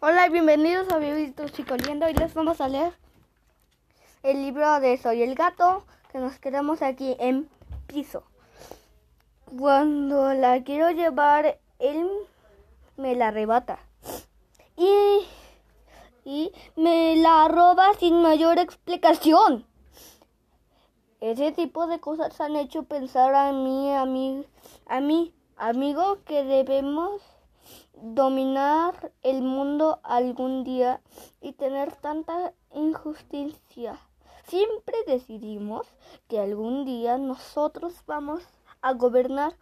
Hola y bienvenidos a Vivitos Chicoliendo. Hoy les vamos a leer el libro de Soy el gato, que nos quedamos aquí en piso. Cuando la quiero llevar, él me la arrebata. Y, y me la roba sin mayor explicación. Ese tipo de cosas han hecho pensar a mí, a a mí, amigo, que debemos dominar el mundo algún día y tener tanta injusticia. Siempre decidimos que algún día nosotros vamos a gobernar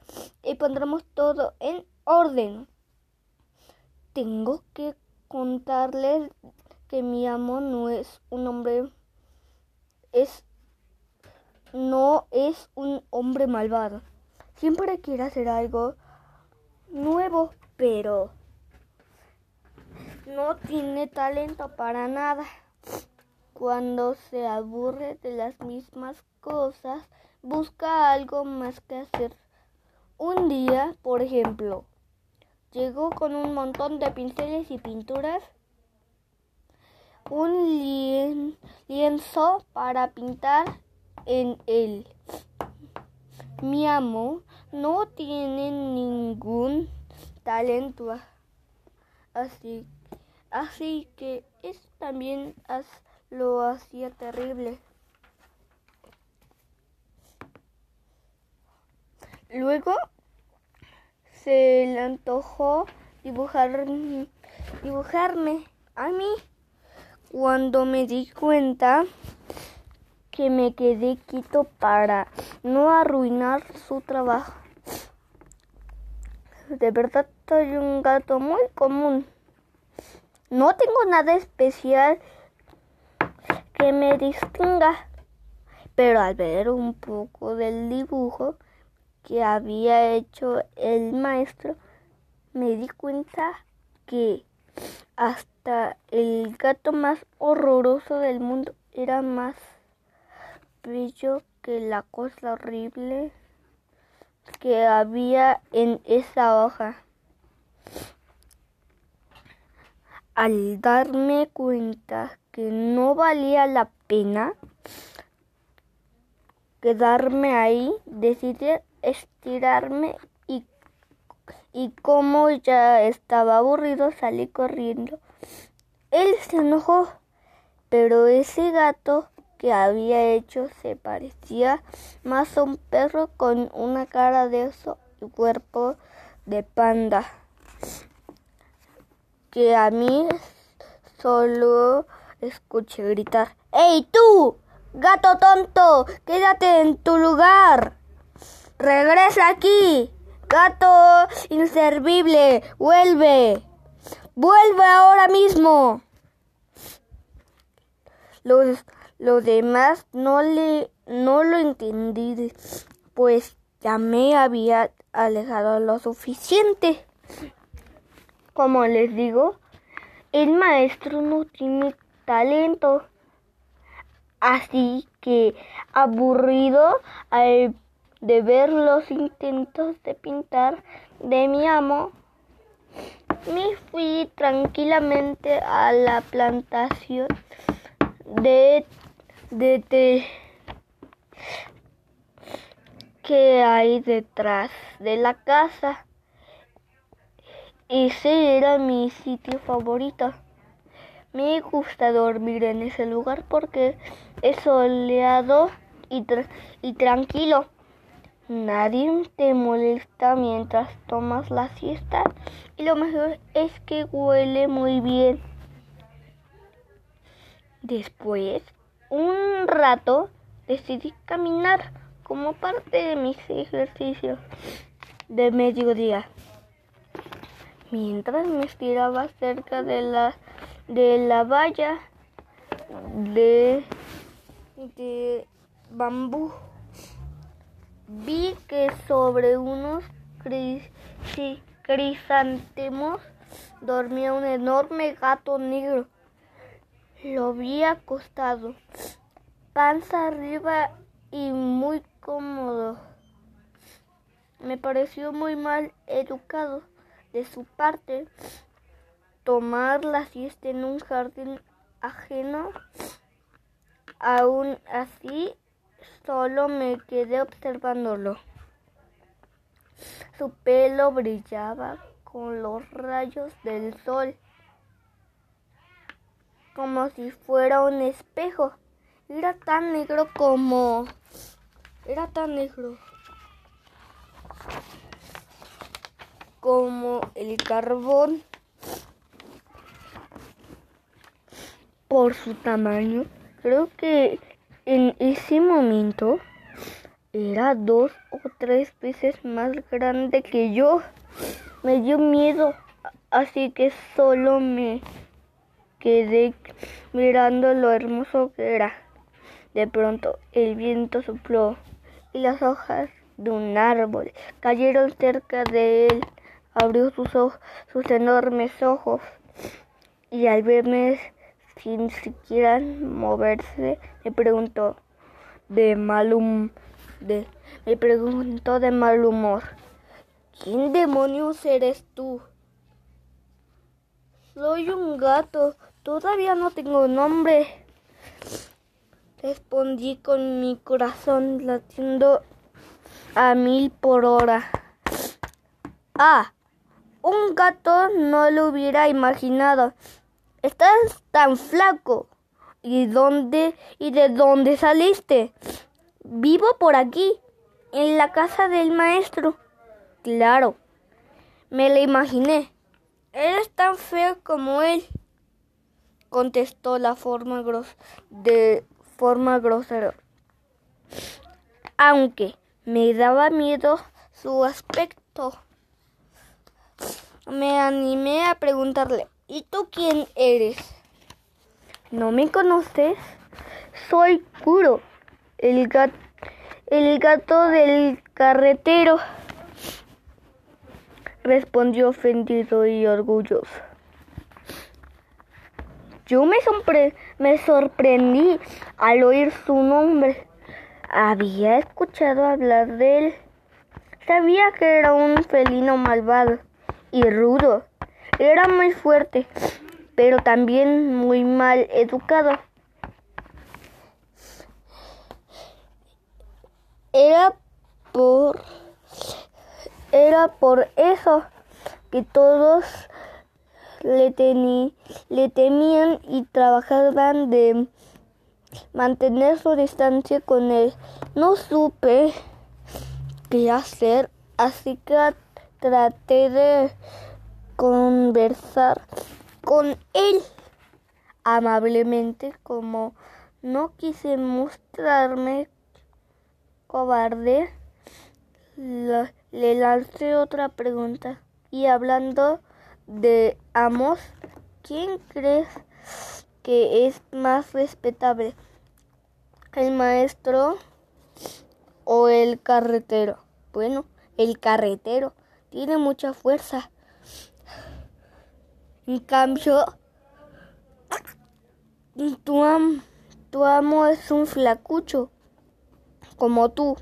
y pondremos todo en orden. Tengo que contarles que mi amo no es un hombre, es no es un hombre malvado. Siempre quiere hacer algo nuevo, pero no tiene talento para nada. Cuando se aburre de las mismas cosas, busca algo más que hacer. Un día, por ejemplo, llegó con un montón de pinceles y pinturas, un lienzo para pintar en él. Mi amo no tiene ningún talento así, así que es también lo hacía terrible. Luego se le antojó dibujar, dibujarme a mí. Cuando me di cuenta que me quedé quieto para no arruinar su trabajo. De verdad soy un gato muy común. No tengo nada especial que me distinga. Pero al ver un poco del dibujo que había hecho el maestro, me di cuenta que hasta el gato más horroroso del mundo era más brillo que la cosa horrible que había en esa hoja. Al darme cuenta que no valía la pena quedarme ahí, decidí estirarme y, y como ya estaba aburrido salí corriendo. Él se enojó, pero ese gato que había hecho se parecía más a un perro con una cara de oso y cuerpo de panda que a mí solo escuché gritar ¡Ey tú! ¡Gato tonto! ¡Quédate en tu lugar! ¡Regresa aquí! ¡Gato inservible! ¡Vuelve! ¡Vuelve ahora mismo! Los lo demás no le no lo entendí, pues ya me había alejado lo suficiente. Como les digo, el maestro no tiene talento. Así que aburrido de ver los intentos de pintar de mi amo, me fui tranquilamente a la plantación de de que hay detrás de la casa. Ese era mi sitio favorito. Me gusta dormir en ese lugar porque es soleado y, y tranquilo. Nadie te molesta mientras tomas la siesta y lo mejor es que huele muy bien. Después un rato decidí caminar como parte de mis ejercicios de mediodía. Mientras me estiraba cerca de la, de la valla de, de bambú, vi que sobre unos crisantemos dormía un enorme gato negro lo vi acostado, panza arriba y muy cómodo. Me pareció muy mal educado de su parte tomar la siesta en un jardín ajeno. Aún así, solo me quedé observándolo. Su pelo brillaba con los rayos del sol, como si fuera un espejo. Era tan negro como... Era tan negro como el carbón por su tamaño. Creo que en ese momento era dos o tres veces más grande que yo. Me dio miedo, así que solo me quedé mirando lo hermoso que era. De pronto el viento sopló y las hojas de un árbol cayeron cerca de él. Abrió sus, ojos, sus enormes ojos y al verme sin siquiera moverse, me preguntó de mal me preguntó de mal humor, ¿quién demonios eres tú? Soy un gato, todavía no tengo nombre. Respondí con mi corazón latiendo a mil por hora. Ah, un gato no lo hubiera imaginado. Estás tan flaco. ¿Y dónde y de dónde saliste? Vivo por aquí, en la casa del maestro. Claro, me lo imaginé. Eres tan feo como él, contestó la forma grosera. Aunque me daba miedo su aspecto. Me animé a preguntarle, ¿Y tú quién eres? ¿No me conoces? Soy Kuro, el gato del carretero. Respondió ofendido y orgulloso. Yo me, me sorprendí al oír su nombre. Había escuchado hablar de él. Sabía que era un felino malvado y rudo era muy fuerte, pero también muy mal educado. Era por era por eso que todos le, le temían y trabajaban de mantener su distancia con él. No supe qué hacer, así que traté de conversar con él amablemente como no quise mostrarme cobarde le lancé otra pregunta. Y hablando de amos ¿quién crees que es más respetable el maestro o el carretero bueno el carretero tiene mucha fuerza. En cambio, tu, tu amo es un flacucho, como tú.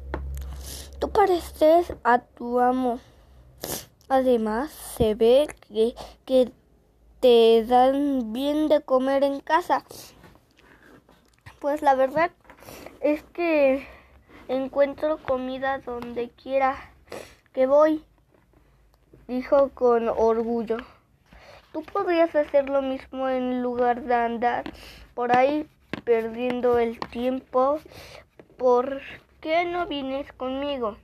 Tú pareces a tu amo. Además, se ve que, que te dan bien de comer en casa. Pues la verdad es que encuentro comida donde quiera que voy, dijo con orgullo. Tú podrías hacer lo mismo en lugar de andar por ahí perdiendo el tiempo. ¿Por qué no vienes conmigo?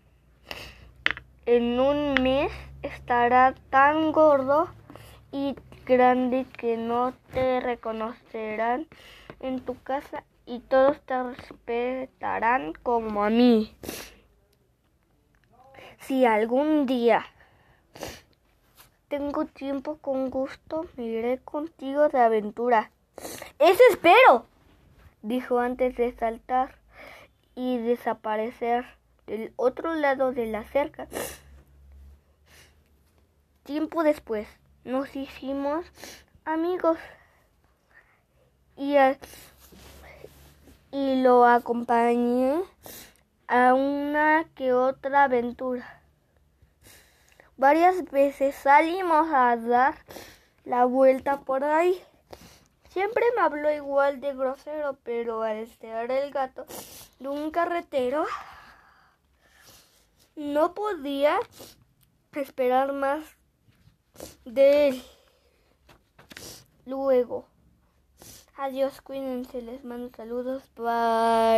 En un mes estará tan gordo y grande que no te reconocerán en tu casa y todos te respetarán como a mí. Si algún día tengo tiempo con gusto, me iré contigo de aventura. Eso espero, dijo antes de saltar y desaparecer del otro lado de la cerca. Tiempo después nos hicimos amigos y, y lo acompañé a una que otra aventura. Varias veces salimos a dar la vuelta por ahí. Siempre me habló igual de grosero, pero al estar el gato de un carretero, no podía esperar más de él. Luego, adiós, cuídense, les mando saludos, bye.